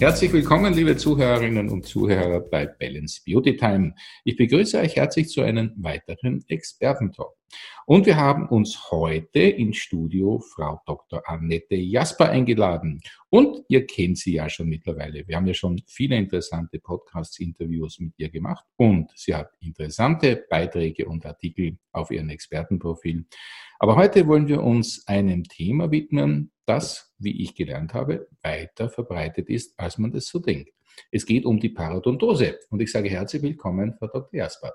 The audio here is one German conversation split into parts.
Herzlich willkommen, liebe Zuhörerinnen und Zuhörer bei Balance Beauty Time. Ich begrüße euch herzlich zu einem weiteren Expertentalk. Und wir haben uns heute ins Studio Frau Dr. Annette Jasper eingeladen. Und ihr kennt sie ja schon mittlerweile. Wir haben ja schon viele interessante Podcasts-Interviews mit ihr gemacht. Und sie hat interessante Beiträge und Artikel auf ihrem Expertenprofil. Aber heute wollen wir uns einem Thema widmen, das, wie ich gelernt habe, weiter verbreitet ist, als man das so denkt. Es geht um die Parodontose. Und ich sage herzlich willkommen, Frau Dr. Jasper.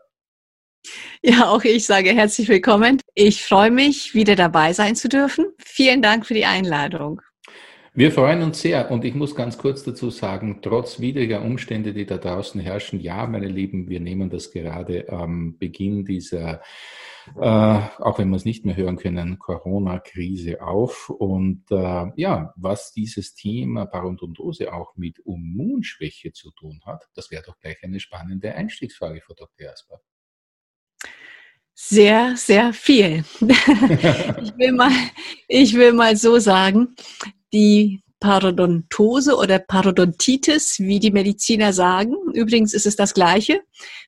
Ja, auch ich sage herzlich willkommen. Ich freue mich, wieder dabei sein zu dürfen. Vielen Dank für die Einladung. Wir freuen uns sehr und ich muss ganz kurz dazu sagen, trotz widriger Umstände, die da draußen herrschen, ja, meine Lieben, wir nehmen das gerade am Beginn dieser, äh, auch wenn wir es nicht mehr hören können, Corona-Krise auf. Und äh, ja, was dieses Thema Parodontose auch mit Immunschwäche zu tun hat, das wäre doch gleich eine spannende Einstiegsfrage, Frau Dr. Asper. Sehr, sehr viel. ich, will mal, ich will mal so sagen, die Parodontose oder Parodontitis, wie die Mediziner sagen. Übrigens ist es das Gleiche.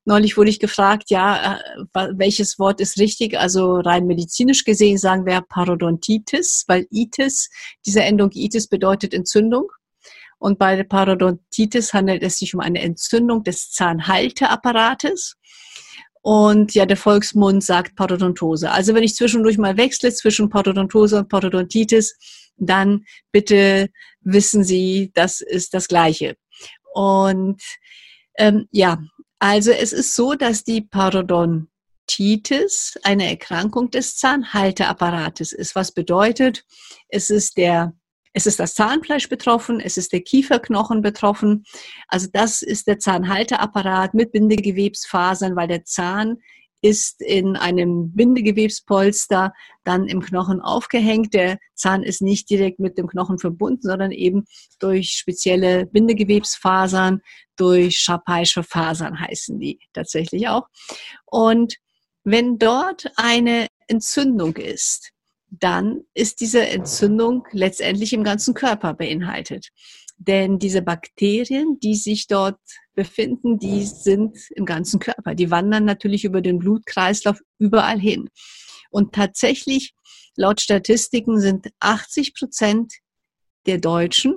Neulich wurde ich gefragt, ja, äh, welches Wort ist richtig? Also rein medizinisch gesehen sagen wir Parodontitis, weil Itis, diese Endung Itis bedeutet Entzündung. Und bei der Parodontitis handelt es sich um eine Entzündung des Zahnhalteapparates. Und ja, der Volksmund sagt Parodontose. Also wenn ich zwischendurch mal wechsle zwischen Parodontose und Parodontitis, dann bitte wissen Sie, das ist das Gleiche. Und ähm, ja, also es ist so, dass die Parodontitis eine Erkrankung des Zahnhalteapparates ist, was bedeutet, es ist der es ist das Zahnfleisch betroffen, es ist der Kieferknochen betroffen. Also das ist der Zahnhalteapparat mit Bindegewebsfasern, weil der Zahn ist in einem Bindegewebspolster dann im Knochen aufgehängt. Der Zahn ist nicht direkt mit dem Knochen verbunden, sondern eben durch spezielle Bindegewebsfasern, durch Schapaische Fasern heißen die tatsächlich auch. Und wenn dort eine Entzündung ist, dann ist diese Entzündung letztendlich im ganzen Körper beinhaltet. Denn diese Bakterien, die sich dort befinden, die sind im ganzen Körper. Die wandern natürlich über den Blutkreislauf überall hin. Und tatsächlich, laut Statistiken sind 80 Prozent der Deutschen,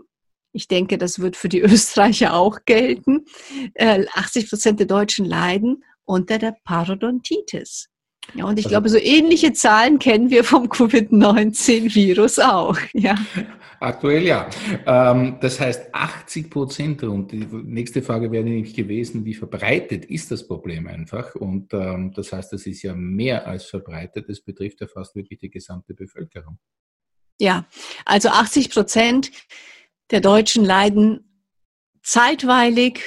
ich denke, das wird für die Österreicher auch gelten, 80 äh, Prozent der Deutschen leiden unter der Parodontitis. Ja, und ich also, glaube, so ähnliche Zahlen kennen wir vom Covid-19-Virus auch. Ja. Aktuell ja. Ähm, das heißt 80 Prozent. Und die nächste Frage wäre nämlich gewesen, wie verbreitet ist das Problem einfach? Und ähm, das heißt, das ist ja mehr als verbreitet. Das betrifft ja fast wirklich die gesamte Bevölkerung. Ja, also 80 Prozent der Deutschen leiden zeitweilig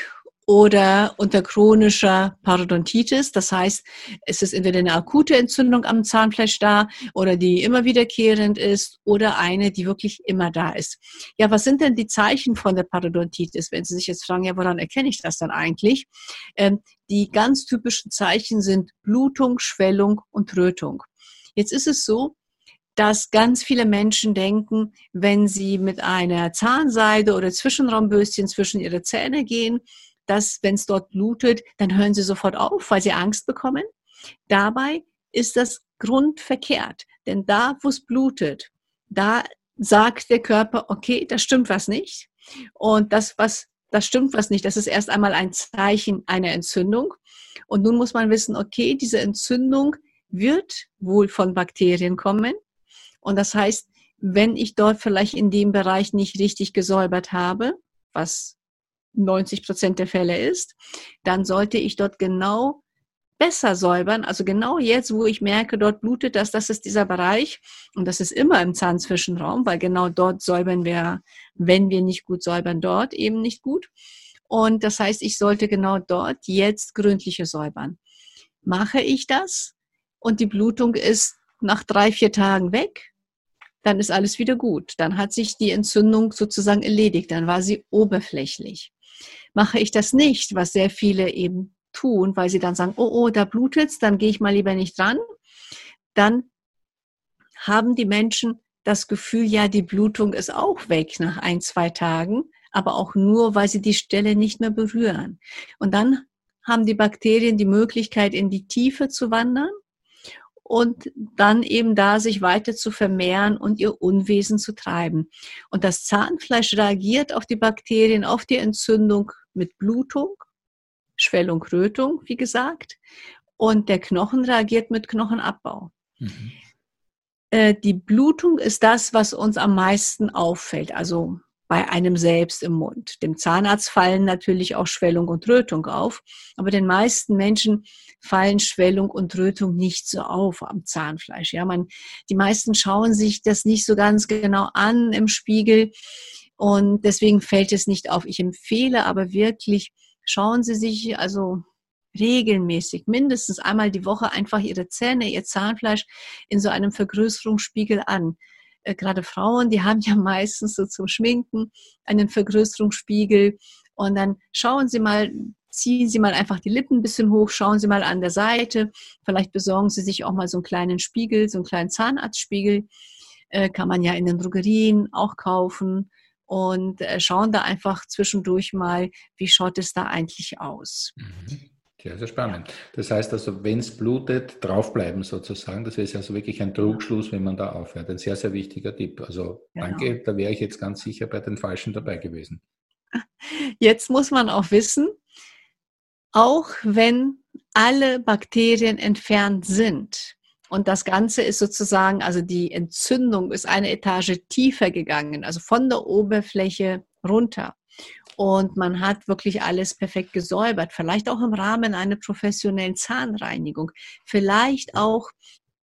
oder unter chronischer Parodontitis. Das heißt, es ist entweder eine akute Entzündung am Zahnfleisch da oder die immer wiederkehrend ist oder eine, die wirklich immer da ist. Ja, was sind denn die Zeichen von der Parodontitis? Wenn Sie sich jetzt fragen, ja, woran erkenne ich das dann eigentlich? Ähm, die ganz typischen Zeichen sind Blutung, Schwellung und Rötung. Jetzt ist es so, dass ganz viele Menschen denken, wenn sie mit einer Zahnseide oder Zwischenraumbürstchen zwischen ihre Zähne gehen, dass wenn es dort blutet, dann hören sie sofort auf, weil sie Angst bekommen. Dabei ist das grundverkehrt, denn da, wo es blutet, da sagt der Körper, okay, da stimmt was nicht. Und das, was das stimmt was nicht. Das ist erst einmal ein Zeichen einer Entzündung. Und nun muss man wissen, okay, diese Entzündung wird wohl von Bakterien kommen. Und das heißt, wenn ich dort vielleicht in dem Bereich nicht richtig gesäubert habe, was 90 Prozent der Fälle ist, dann sollte ich dort genau besser säubern. Also genau jetzt, wo ich merke, dort blutet das, das ist dieser Bereich. Und das ist immer im Zahnzwischenraum, weil genau dort säubern wir, wenn wir nicht gut säubern, dort eben nicht gut. Und das heißt, ich sollte genau dort jetzt gründliche säubern. Mache ich das und die Blutung ist nach drei, vier Tagen weg, dann ist alles wieder gut. Dann hat sich die Entzündung sozusagen erledigt. Dann war sie oberflächlich. Mache ich das nicht, was sehr viele eben tun, weil sie dann sagen, oh, oh, da blutet's, dann gehe ich mal lieber nicht dran, dann haben die Menschen das Gefühl, ja, die Blutung ist auch weg nach ein, zwei Tagen, aber auch nur, weil sie die Stelle nicht mehr berühren. Und dann haben die Bakterien die Möglichkeit, in die Tiefe zu wandern und dann eben da sich weiter zu vermehren und ihr Unwesen zu treiben. Und das Zahnfleisch reagiert auf die Bakterien, auf die Entzündung mit Blutung, Schwellung, Rötung, wie gesagt. Und der Knochen reagiert mit Knochenabbau. Mhm. Äh, die Blutung ist das, was uns am meisten auffällt. Also bei einem selbst im Mund. Dem Zahnarzt fallen natürlich auch Schwellung und Rötung auf, aber den meisten Menschen fallen Schwellung und Rötung nicht so auf am Zahnfleisch. Ja, man, die meisten schauen sich das nicht so ganz genau an im Spiegel und deswegen fällt es nicht auf. Ich empfehle aber wirklich, schauen Sie sich also regelmäßig, mindestens einmal die Woche einfach Ihre Zähne, Ihr Zahnfleisch in so einem Vergrößerungsspiegel an. Äh, gerade Frauen, die haben ja meistens so zum Schminken einen Vergrößerungsspiegel. Und dann schauen Sie mal, ziehen Sie mal einfach die Lippen ein bisschen hoch, schauen Sie mal an der Seite, vielleicht besorgen Sie sich auch mal so einen kleinen Spiegel, so einen kleinen Zahnarztspiegel, äh, kann man ja in den Drogerien auch kaufen und äh, schauen da einfach zwischendurch mal, wie schaut es da eigentlich aus. Mhm. Sehr, sehr spannend. Das heißt also, wenn es blutet, draufbleiben sozusagen. Das ist also wirklich ein Trugschluss, wenn man da aufhört. Ein sehr, sehr wichtiger Tipp. Also genau. danke, da wäre ich jetzt ganz sicher bei den Falschen dabei gewesen. Jetzt muss man auch wissen, auch wenn alle Bakterien entfernt sind, und das Ganze ist sozusagen, also die Entzündung ist eine Etage tiefer gegangen, also von der Oberfläche runter und man hat wirklich alles perfekt gesäubert, vielleicht auch im Rahmen einer professionellen Zahnreinigung, vielleicht auch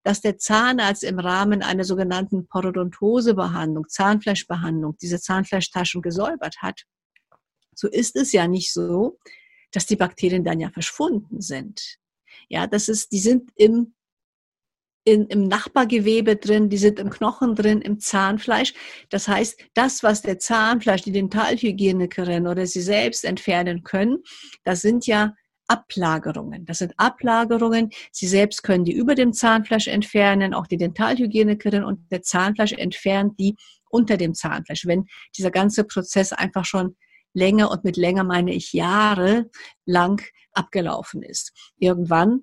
dass der Zahnarzt im Rahmen einer sogenannten Parodontosebehandlung, Zahnfleischbehandlung, diese Zahnfleischtaschen gesäubert hat. So ist es ja nicht so, dass die Bakterien dann ja verschwunden sind. Ja, das ist, die sind im in, im Nachbargewebe drin, die sind im Knochen drin, im Zahnfleisch. Das heißt, das, was der Zahnfleisch, die Dentalhygienikerin oder sie selbst entfernen können, das sind ja Ablagerungen. Das sind Ablagerungen. Sie selbst können die über dem Zahnfleisch entfernen, auch die Dentalhygienikerin und der Zahnfleisch entfernt die unter dem Zahnfleisch. Wenn dieser ganze Prozess einfach schon länger und mit länger meine ich Jahre lang abgelaufen ist. Irgendwann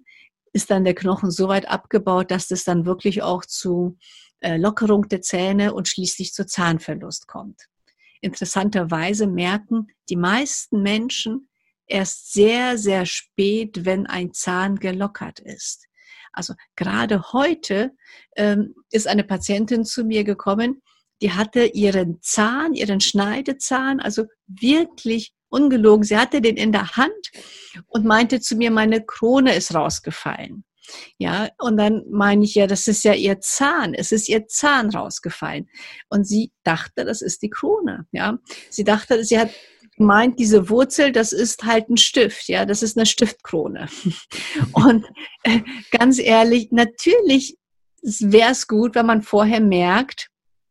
ist dann der Knochen so weit abgebaut, dass es dann wirklich auch zu äh, Lockerung der Zähne und schließlich zu Zahnverlust kommt. Interessanterweise merken die meisten Menschen erst sehr, sehr spät, wenn ein Zahn gelockert ist. Also gerade heute ähm, ist eine Patientin zu mir gekommen, die hatte ihren Zahn, ihren Schneidezahn, also wirklich ungelogen, sie hatte den in der Hand und meinte zu mir, meine Krone ist rausgefallen. Ja, und dann meine ich ja, das ist ja ihr Zahn, es ist ihr Zahn rausgefallen. Und sie dachte, das ist die Krone. Ja, sie dachte, sie hat meint, diese Wurzel, das ist halt ein Stift, ja, das ist eine Stiftkrone. Und äh, ganz ehrlich, natürlich wäre es gut, wenn man vorher merkt,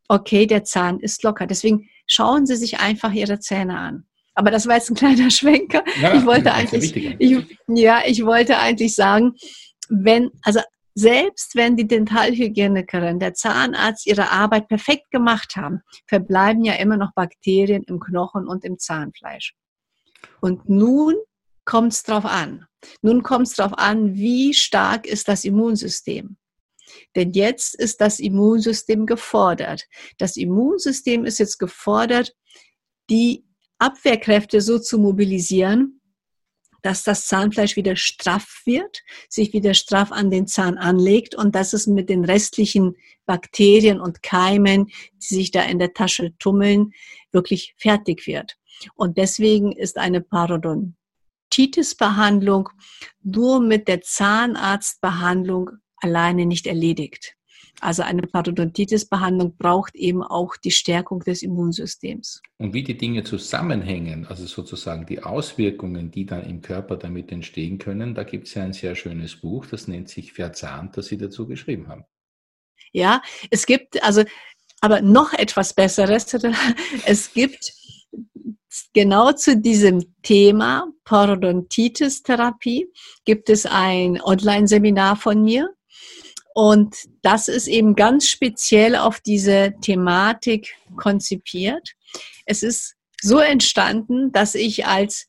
okay, der Zahn ist locker. Deswegen schauen Sie sich einfach Ihre Zähne an. Aber das war jetzt ein kleiner Schwenker. Ja, ich wollte eigentlich, ich, ja, ich wollte eigentlich sagen, wenn, also selbst wenn die Dentalhygienikerin, der Zahnarzt ihre Arbeit perfekt gemacht haben, verbleiben ja immer noch Bakterien im Knochen und im Zahnfleisch. Und nun kommt es drauf an. Nun kommt es darauf an, wie stark ist das Immunsystem. Denn jetzt ist das Immunsystem gefordert. Das Immunsystem ist jetzt gefordert, die Abwehrkräfte so zu mobilisieren, dass das Zahnfleisch wieder straff wird, sich wieder straff an den Zahn anlegt und dass es mit den restlichen Bakterien und Keimen, die sich da in der Tasche tummeln, wirklich fertig wird. Und deswegen ist eine Parodontitis-Behandlung nur mit der Zahnarztbehandlung alleine nicht erledigt. Also eine Parodontitis-Behandlung braucht eben auch die Stärkung des Immunsystems. Und wie die Dinge zusammenhängen, also sozusagen die Auswirkungen, die dann im Körper damit entstehen können, da gibt es ja ein sehr schönes Buch, das nennt sich Verzahnt, das Sie dazu geschrieben haben. Ja, es gibt also, aber noch etwas Besseres. Es gibt genau zu diesem Thema Parodontitis-Therapie gibt es ein Online-Seminar von mir. Und das ist eben ganz speziell auf diese Thematik konzipiert. Es ist so entstanden, dass ich als,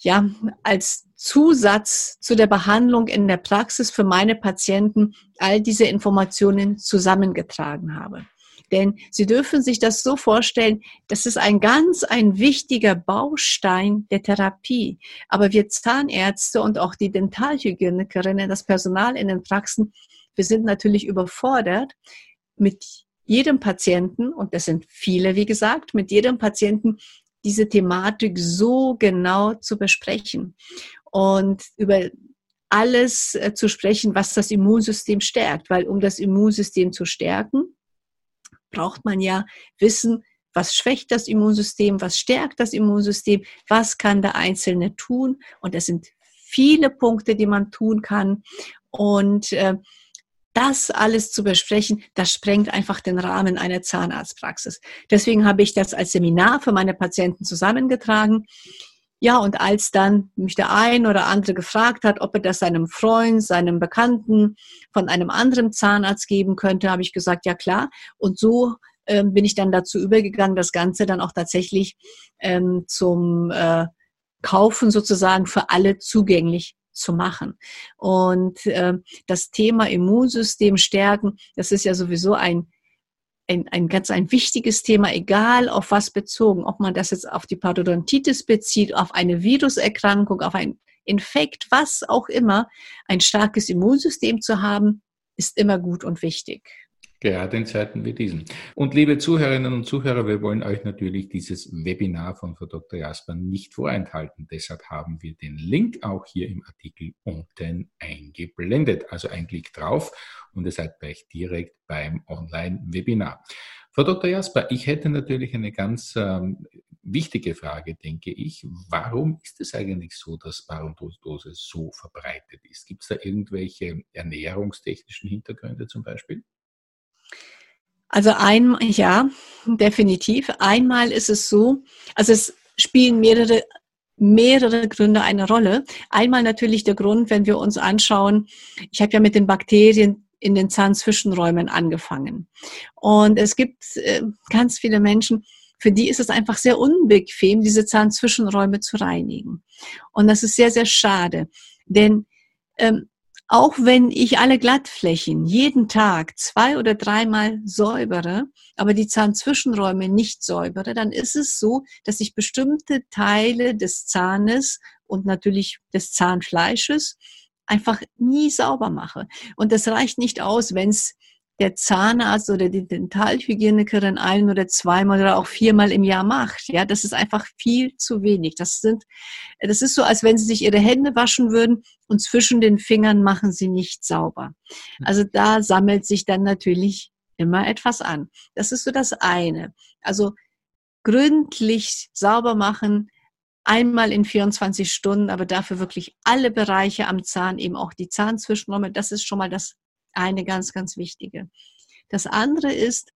ja, als Zusatz zu der Behandlung in der Praxis für meine Patienten all diese Informationen zusammengetragen habe. Denn Sie dürfen sich das so vorstellen, das ist ein ganz ein wichtiger Baustein der Therapie. Aber wir Zahnärzte und auch die Dentalhygienikerinnen, das Personal in den Praxen, wir sind natürlich überfordert mit jedem Patienten, und das sind viele, wie gesagt, mit jedem Patienten diese Thematik so genau zu besprechen und über alles äh, zu sprechen, was das Immunsystem stärkt. Weil um das Immunsystem zu stärken, braucht man ja wissen, was schwächt das Immunsystem, was stärkt das Immunsystem, was kann der Einzelne tun. Und es sind viele Punkte, die man tun kann. Und äh, das alles zu besprechen, das sprengt einfach den Rahmen einer Zahnarztpraxis. Deswegen habe ich das als Seminar für meine Patienten zusammengetragen. Ja, und als dann mich der ein oder andere gefragt hat, ob er das seinem Freund, seinem Bekannten von einem anderen Zahnarzt geben könnte, habe ich gesagt, ja klar. Und so ähm, bin ich dann dazu übergegangen, das Ganze dann auch tatsächlich ähm, zum äh, Kaufen sozusagen für alle zugänglich zu machen. Und äh, das Thema Immunsystem stärken, das ist ja sowieso ein, ein, ein ganz ein wichtiges Thema, egal auf was bezogen, ob man das jetzt auf die Parodontitis bezieht, auf eine Viruserkrankung, auf ein Infekt, was auch immer, ein starkes Immunsystem zu haben, ist immer gut und wichtig. Gerade in Zeiten wie diesen. Und liebe Zuhörerinnen und Zuhörer, wir wollen euch natürlich dieses Webinar von Frau Dr. Jasper nicht vorenthalten. Deshalb haben wir den Link auch hier im Artikel unten eingeblendet. Also ein Klick drauf und ihr seid gleich direkt beim Online-Webinar. Frau Dr. Jasper, ich hätte natürlich eine ganz ähm, wichtige Frage, denke ich. Warum ist es eigentlich so, dass Parodontose so verbreitet ist? Gibt es da irgendwelche ernährungstechnischen Hintergründe zum Beispiel? Also ein, ja, definitiv. Einmal ist es so, also es spielen mehrere mehrere Gründe eine Rolle. Einmal natürlich der Grund, wenn wir uns anschauen, ich habe ja mit den Bakterien in den Zahnzwischenräumen angefangen. Und es gibt äh, ganz viele Menschen, für die ist es einfach sehr unbequem, diese Zahnzwischenräume zu reinigen. Und das ist sehr, sehr schade. Denn ähm, auch wenn ich alle Glattflächen jeden Tag zwei oder dreimal säubere, aber die Zahnzwischenräume nicht säubere, dann ist es so, dass ich bestimmte Teile des Zahnes und natürlich des Zahnfleisches einfach nie sauber mache. Und das reicht nicht aus, wenn es der Zahnarzt oder die Dentalhygienikerin ein oder zweimal oder auch viermal im Jahr macht. Ja, das ist einfach viel zu wenig. Das sind, das ist so, als wenn sie sich ihre Hände waschen würden und zwischen den Fingern machen sie nicht sauber. Also da sammelt sich dann natürlich immer etwas an. Das ist so das eine. Also gründlich sauber machen, einmal in 24 Stunden, aber dafür wirklich alle Bereiche am Zahn, eben auch die Zahnzwischenräume, das ist schon mal das eine ganz, ganz wichtige. Das andere ist,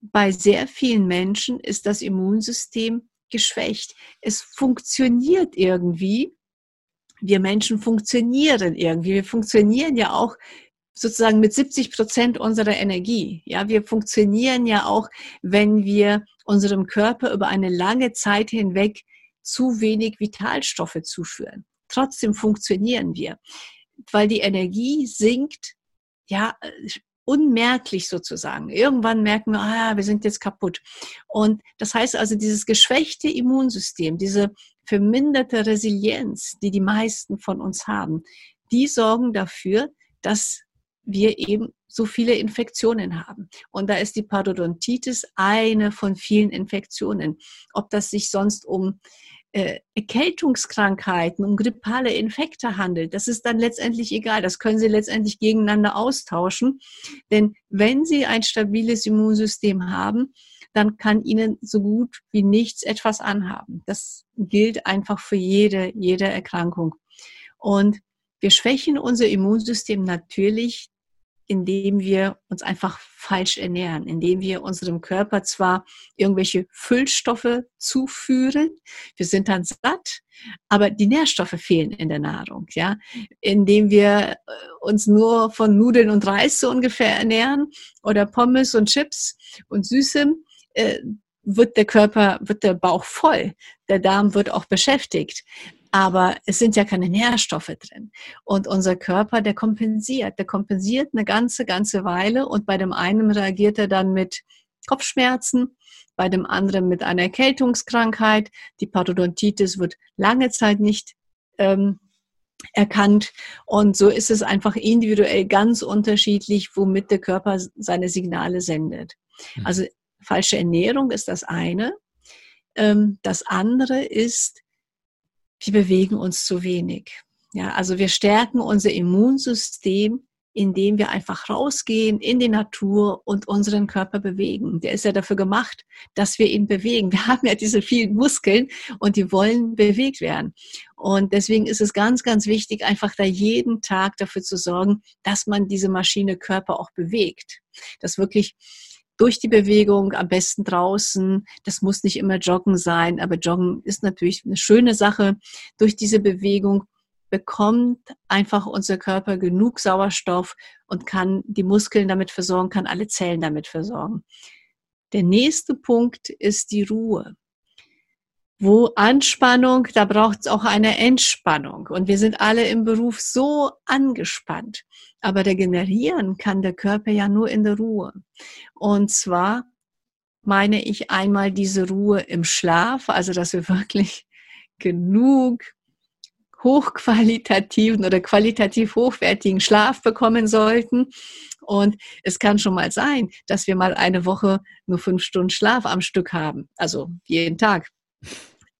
bei sehr vielen Menschen ist das Immunsystem geschwächt. Es funktioniert irgendwie. Wir Menschen funktionieren irgendwie. Wir funktionieren ja auch sozusagen mit 70 Prozent unserer Energie. Ja, wir funktionieren ja auch, wenn wir unserem Körper über eine lange Zeit hinweg zu wenig Vitalstoffe zuführen. Trotzdem funktionieren wir, weil die Energie sinkt ja, äh, unmerklich sozusagen. Irgendwann merken wir, ah, wir sind jetzt kaputt. Und das heißt also, dieses geschwächte Immunsystem, diese verminderte Resilienz, die die meisten von uns haben, die sorgen dafür, dass wir eben so viele Infektionen haben. Und da ist die Parodontitis eine von vielen Infektionen. Ob das sich sonst um Erkältungskrankheiten, um grippale Infekte handelt, das ist dann letztendlich egal. Das können Sie letztendlich gegeneinander austauschen. Denn wenn Sie ein stabiles Immunsystem haben, dann kann Ihnen so gut wie nichts etwas anhaben. Das gilt einfach für jede, jede Erkrankung. Und wir schwächen unser Immunsystem natürlich indem wir uns einfach falsch ernähren, indem wir unserem Körper zwar irgendwelche Füllstoffe zuführen, wir sind dann satt, aber die Nährstoffe fehlen in der Nahrung, ja, indem wir äh, uns nur von Nudeln und Reis so ungefähr ernähren oder Pommes und Chips und Süßem, äh, wird der Körper, wird der Bauch voll. Der Darm wird auch beschäftigt. Aber es sind ja keine Nährstoffe drin. Und unser Körper, der kompensiert. Der kompensiert eine ganze, ganze Weile. Und bei dem einen reagiert er dann mit Kopfschmerzen, bei dem anderen mit einer Erkältungskrankheit. Die Parodontitis wird lange Zeit nicht ähm, erkannt. Und so ist es einfach individuell ganz unterschiedlich, womit der Körper seine Signale sendet. Mhm. Also falsche Ernährung ist das eine. Ähm, das andere ist, wir bewegen uns zu wenig. Ja, also wir stärken unser Immunsystem indem wir einfach rausgehen in die Natur und unseren Körper bewegen. Der ist ja dafür gemacht, dass wir ihn bewegen. Wir haben ja diese vielen Muskeln und die wollen bewegt werden. Und deswegen ist es ganz, ganz wichtig, einfach da jeden Tag dafür zu sorgen, dass man diese Maschine Körper auch bewegt. Dass wirklich durch die Bewegung, am besten draußen. Das muss nicht immer Joggen sein, aber Joggen ist natürlich eine schöne Sache. Durch diese Bewegung bekommt einfach unser Körper genug Sauerstoff und kann die Muskeln damit versorgen, kann alle Zellen damit versorgen. Der nächste Punkt ist die Ruhe. Wo Anspannung, da braucht es auch eine Entspannung. Und wir sind alle im Beruf so angespannt. Aber regenerieren kann der Körper ja nur in der Ruhe. Und zwar meine ich einmal diese Ruhe im Schlaf, also dass wir wirklich genug hochqualitativen oder qualitativ hochwertigen Schlaf bekommen sollten. Und es kann schon mal sein, dass wir mal eine Woche nur fünf Stunden Schlaf am Stück haben, also jeden Tag.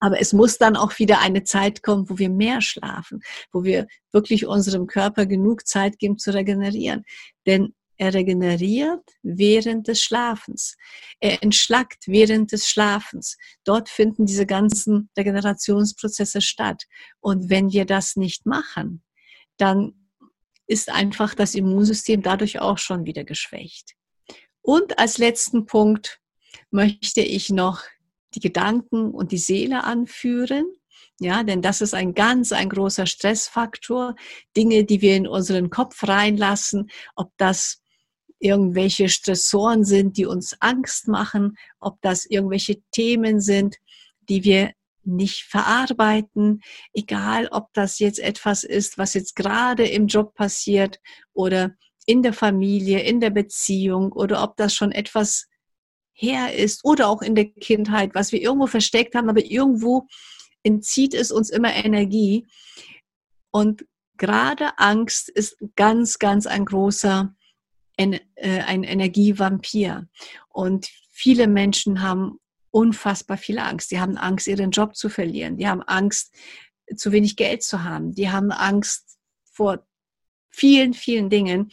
Aber es muss dann auch wieder eine Zeit kommen, wo wir mehr schlafen, wo wir wirklich unserem Körper genug Zeit geben zu regenerieren. Denn er regeneriert während des Schlafens. Er entschlackt während des Schlafens. Dort finden diese ganzen Regenerationsprozesse statt. Und wenn wir das nicht machen, dann ist einfach das Immunsystem dadurch auch schon wieder geschwächt. Und als letzten Punkt möchte ich noch die Gedanken und die Seele anführen. Ja, denn das ist ein ganz, ein großer Stressfaktor. Dinge, die wir in unseren Kopf reinlassen, ob das irgendwelche Stressoren sind, die uns Angst machen, ob das irgendwelche Themen sind, die wir nicht verarbeiten, egal ob das jetzt etwas ist, was jetzt gerade im Job passiert oder in der Familie, in der Beziehung oder ob das schon etwas her ist oder auch in der Kindheit, was wir irgendwo versteckt haben, aber irgendwo entzieht es uns immer Energie. Und gerade Angst ist ganz, ganz ein großer äh, ein Energievampir. Und viele Menschen haben unfassbar viel Angst. Die haben Angst, ihren Job zu verlieren. Die haben Angst, zu wenig Geld zu haben. Die haben Angst vor vielen, vielen Dingen.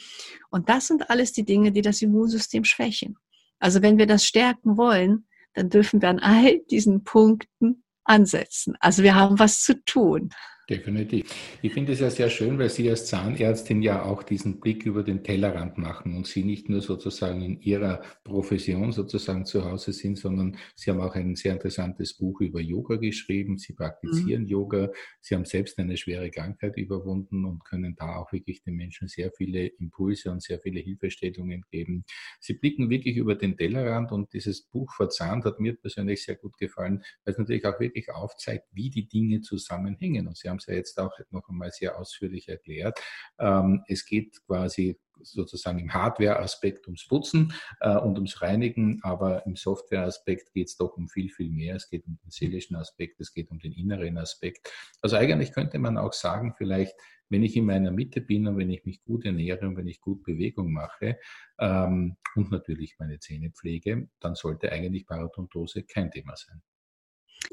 Und das sind alles die Dinge, die das Immunsystem schwächen. Also wenn wir das stärken wollen, dann dürfen wir an all diesen Punkten ansetzen. Also wir haben was zu tun. Definitiv. Ich finde es ja sehr schön, weil Sie als Zahnärztin ja auch diesen Blick über den Tellerrand machen und Sie nicht nur sozusagen in Ihrer Profession sozusagen zu Hause sind, sondern Sie haben auch ein sehr interessantes Buch über Yoga geschrieben. Sie praktizieren mhm. Yoga. Sie haben selbst eine schwere Krankheit überwunden und können da auch wirklich den Menschen sehr viele Impulse und sehr viele Hilfestellungen geben. Sie blicken wirklich über den Tellerrand und dieses Buch Verzahnt hat mir persönlich sehr gut gefallen, weil es natürlich auch wirklich aufzeigt, wie die Dinge zusammenhängen. Und Sie haben es ja jetzt auch noch einmal sehr ausführlich erklärt. Ähm, es geht quasi sozusagen im Hardware-Aspekt ums Putzen äh, und ums Reinigen, aber im Software-Aspekt geht es doch um viel, viel mehr. Es geht um den seelischen Aspekt, es geht um den inneren Aspekt. Also eigentlich könnte man auch sagen, vielleicht, wenn ich in meiner Mitte bin und wenn ich mich gut ernähre und wenn ich gut Bewegung mache ähm, und natürlich meine Zähne pflege, dann sollte eigentlich Parodontose kein Thema sein.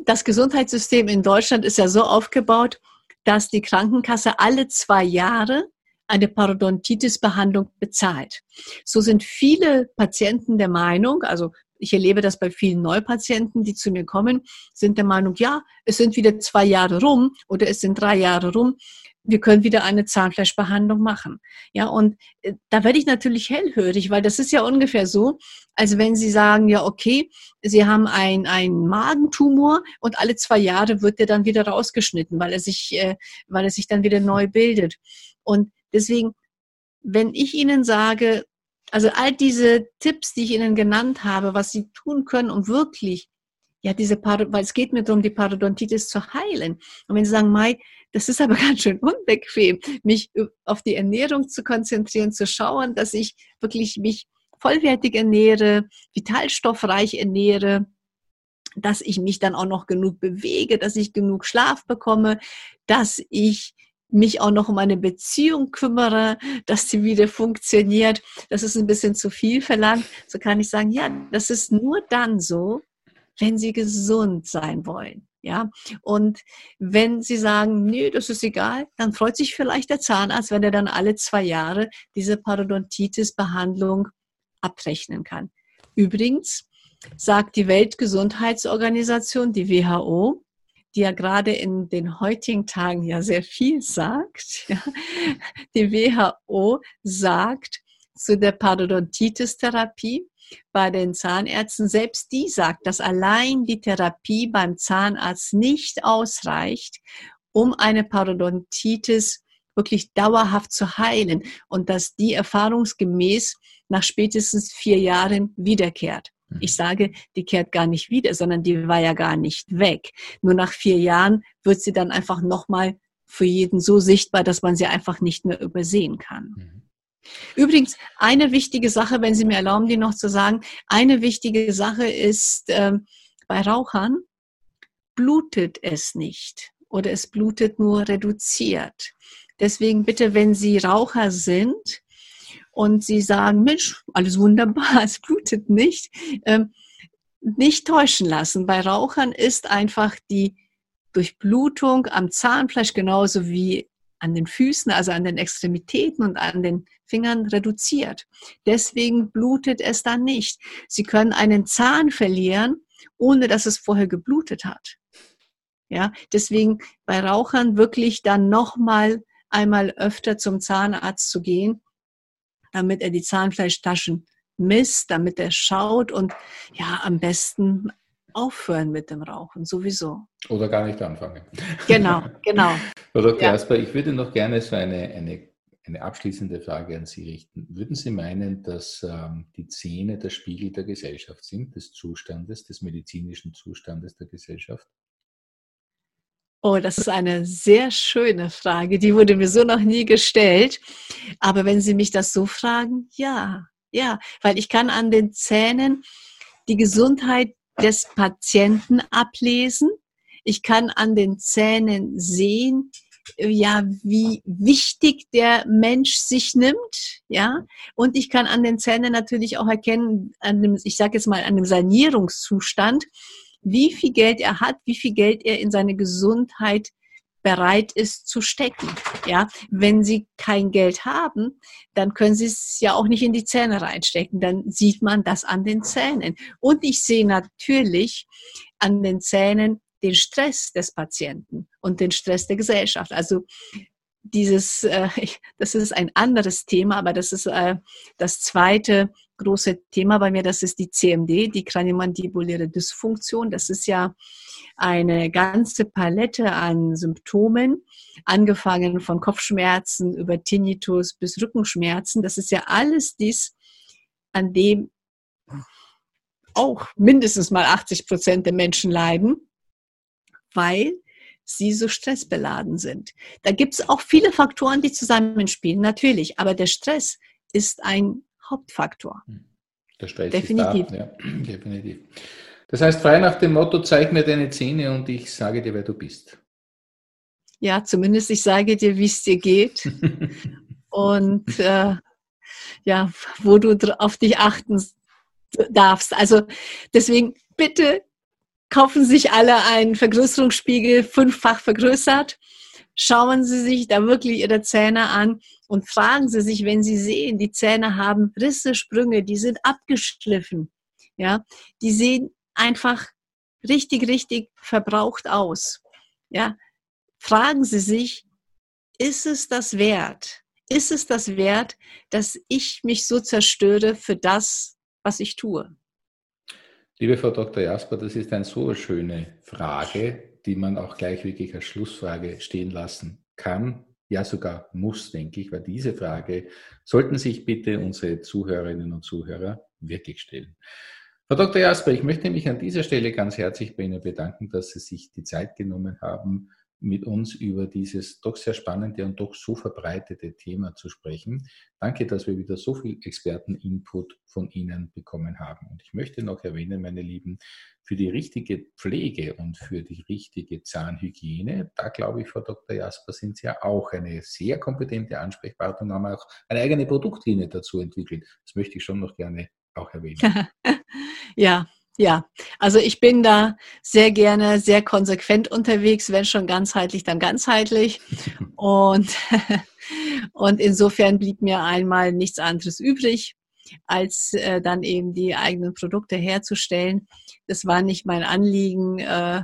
Das Gesundheitssystem in Deutschland ist ja so aufgebaut, dass die Krankenkasse alle zwei Jahre eine Parodontitis-Behandlung bezahlt. So sind viele Patienten der Meinung, also ich erlebe das bei vielen Neupatienten, die zu mir kommen, sind der Meinung, ja, es sind wieder zwei Jahre rum oder es sind drei Jahre rum wir können wieder eine Zahnfleischbehandlung machen. Ja, und äh, da werde ich natürlich hellhörig, weil das ist ja ungefähr so, als wenn Sie sagen, ja, okay, Sie haben ein, einen Magentumor und alle zwei Jahre wird der dann wieder rausgeschnitten, weil er sich, äh, weil er sich dann wieder neu bildet. Und deswegen, wenn ich Ihnen sage, Also all diese Tipps, die ich Ihnen genannt habe, was Sie tun können, um wirklich, ja, diese Par weil es geht mir darum, die Parodontitis zu heilen. Und wenn Sie sagen, Mai, das ist aber ganz schön unbequem, mich auf die Ernährung zu konzentrieren, zu schauen, dass ich wirklich mich vollwertig ernähre, vitalstoffreich ernähre, dass ich mich dann auch noch genug bewege, dass ich genug Schlaf bekomme, dass ich mich auch noch um eine Beziehung kümmere, dass sie wieder funktioniert. Das ist ein bisschen zu viel verlangt. So kann ich sagen, ja, das ist nur dann so, wenn sie gesund sein wollen. Ja, und wenn Sie sagen, nee, das ist egal, dann freut sich vielleicht der Zahnarzt, wenn er dann alle zwei Jahre diese Parodontitis-Behandlung abrechnen kann. Übrigens sagt die Weltgesundheitsorganisation, die WHO, die ja gerade in den heutigen Tagen ja sehr viel sagt. Ja. Die WHO sagt zu der Parodontitis-Therapie bei den Zahnärzten, selbst die sagt, dass allein die Therapie beim Zahnarzt nicht ausreicht, um eine Parodontitis wirklich dauerhaft zu heilen und dass die erfahrungsgemäß nach spätestens vier Jahren wiederkehrt. Mhm. Ich sage, die kehrt gar nicht wieder, sondern die war ja gar nicht weg. Nur nach vier Jahren wird sie dann einfach nochmal für jeden so sichtbar, dass man sie einfach nicht mehr übersehen kann. Übrigens, eine wichtige Sache, wenn Sie mir erlauben, die noch zu sagen, eine wichtige Sache ist, äh, bei Rauchern blutet es nicht oder es blutet nur reduziert. Deswegen bitte, wenn Sie Raucher sind, und sie sagen, Mensch, alles wunderbar, es blutet nicht, ähm, nicht täuschen lassen. Bei Rauchern ist einfach die Durchblutung am Zahnfleisch genauso wie an den Füßen, also an den Extremitäten und an den Fingern reduziert. Deswegen blutet es dann nicht. Sie können einen Zahn verlieren, ohne dass es vorher geblutet hat. Ja, deswegen bei Rauchern wirklich dann nochmal einmal öfter zum Zahnarzt zu gehen damit er die Zahnfleischtaschen misst, damit er schaut und ja, am besten aufhören mit dem Rauchen, sowieso. Oder gar nicht anfangen. Genau, genau. Frau Dr. Ja. Asper, ich würde noch gerne so eine, eine, eine abschließende Frage an Sie richten. Würden Sie meinen, dass ähm, die Zähne der Spiegel der Gesellschaft sind, des Zustandes, des medizinischen Zustandes der Gesellschaft? Oh, das ist eine sehr schöne Frage. Die wurde mir so noch nie gestellt. Aber wenn Sie mich das so fragen, ja, ja, weil ich kann an den Zähnen die Gesundheit des Patienten ablesen. Ich kann an den Zähnen sehen, ja, wie wichtig der Mensch sich nimmt, ja. Und ich kann an den Zähnen natürlich auch erkennen, an dem, ich sage jetzt mal, an dem Sanierungszustand, wie viel Geld er hat, wie viel Geld er in seine Gesundheit bereit ist zu stecken. Ja, wenn Sie kein Geld haben, dann können Sie es ja auch nicht in die Zähne reinstecken. Dann sieht man das an den Zähnen. Und ich sehe natürlich an den Zähnen den Stress des Patienten und den Stress der Gesellschaft. Also dieses, äh, das ist ein anderes Thema, aber das ist äh, das zweite große Thema bei mir, das ist die CMD, die kraniomandibuläre Dysfunktion. Das ist ja eine ganze Palette an Symptomen, angefangen von Kopfschmerzen über Tinnitus bis Rückenschmerzen. Das ist ja alles dies, an dem auch mindestens mal 80 Prozent der Menschen leiden, weil sie so stressbeladen sind. Da gibt es auch viele Faktoren, die zusammenspielen, natürlich, aber der Stress ist ein Hauptfaktor. Hm. Stress definitiv. da, ja, definitiv. Das heißt, frei nach dem Motto, zeig mir deine Zähne und ich sage dir, wer du bist. Ja, zumindest ich sage dir, wie es dir geht und äh, ja, wo du auf dich achten darfst. Also deswegen bitte kaufen sich alle einen Vergrößerungsspiegel fünffach vergrößert. Schauen Sie sich da wirklich Ihre Zähne an und fragen Sie sich, wenn Sie sehen, die Zähne haben Risse, Sprünge, die sind abgeschliffen, ja, die sehen einfach richtig, richtig verbraucht aus. Ja, fragen Sie sich, ist es das wert? Ist es das wert, dass ich mich so zerstöre für das, was ich tue? Liebe Frau Dr. Jasper, das ist eine so schöne Frage, die man auch gleich wirklich als Schlussfrage stehen lassen kann ja sogar muss, denke ich, weil diese Frage sollten sich bitte unsere Zuhörerinnen und Zuhörer wirklich stellen. Frau Dr. Jasper, ich möchte mich an dieser Stelle ganz herzlich bei Ihnen bedanken, dass Sie sich die Zeit genommen haben, mit uns über dieses doch sehr spannende und doch so verbreitete Thema zu sprechen. Danke, dass wir wieder so viel Experteninput von Ihnen bekommen haben. Und ich möchte noch erwähnen, meine Lieben, für die richtige Pflege und für die richtige Zahnhygiene, da glaube ich, Frau Dr. Jasper, sind Sie ja auch eine sehr kompetente Ansprechpartnerin, haben auch eine eigene Produktlinie dazu entwickelt. Das möchte ich schon noch gerne auch erwähnen. ja, ja, also ich bin da sehr gerne sehr konsequent unterwegs, wenn schon ganzheitlich, dann ganzheitlich. Und, und insofern blieb mir einmal nichts anderes übrig, als äh, dann eben die eigenen Produkte herzustellen. Das war nicht mein Anliegen, äh,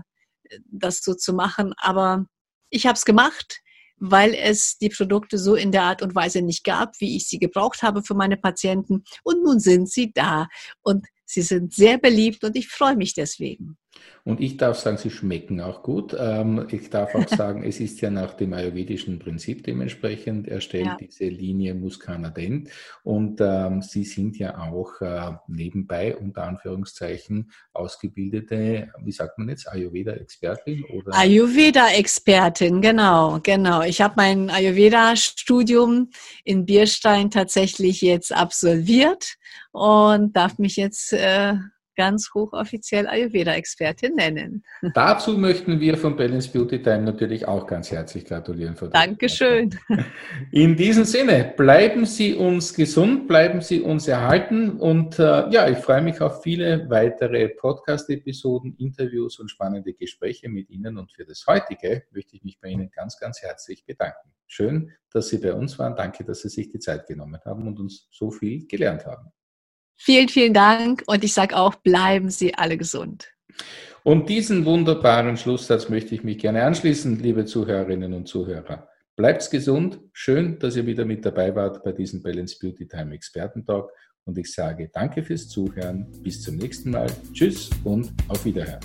das so zu machen, aber ich habe es gemacht, weil es die Produkte so in der Art und Weise nicht gab, wie ich sie gebraucht habe für meine Patienten. Und nun sind sie da. Und Sie sind sehr beliebt und ich freue mich deswegen. Und ich darf sagen, sie schmecken auch gut. Ähm, ich darf auch sagen, es ist ja nach dem ayurvedischen Prinzip dementsprechend erstellt, ja. diese Linie Muscana Dent. Und ähm, Sie sind ja auch äh, nebenbei, unter Anführungszeichen, ausgebildete, wie sagt man jetzt, Ayurveda-Expertin? Ayurveda-Expertin, genau, genau. Ich habe mein Ayurveda-Studium in Bierstein tatsächlich jetzt absolviert und darf mich jetzt äh, ganz hochoffiziell Ayurveda-Expertin nennen. Dazu möchten wir von Balance Beauty Time natürlich auch ganz herzlich gratulieren. Frau Dankeschön. In diesem Sinne, bleiben Sie uns gesund, bleiben Sie uns erhalten und äh, ja, ich freue mich auf viele weitere Podcast-Episoden, Interviews und spannende Gespräche mit Ihnen und für das heutige möchte ich mich bei Ihnen ganz, ganz herzlich bedanken. Schön, dass Sie bei uns waren. Danke, dass Sie sich die Zeit genommen haben und uns so viel gelernt haben. Vielen, vielen Dank und ich sage auch, bleiben Sie alle gesund. Und diesen wunderbaren Schlusssatz möchte ich mich gerne anschließen, liebe Zuhörerinnen und Zuhörer. Bleibt's gesund. Schön, dass ihr wieder mit dabei wart bei diesem Balance Beauty Time Expertentalk. Und ich sage danke fürs Zuhören. Bis zum nächsten Mal. Tschüss und auf Wiederhören.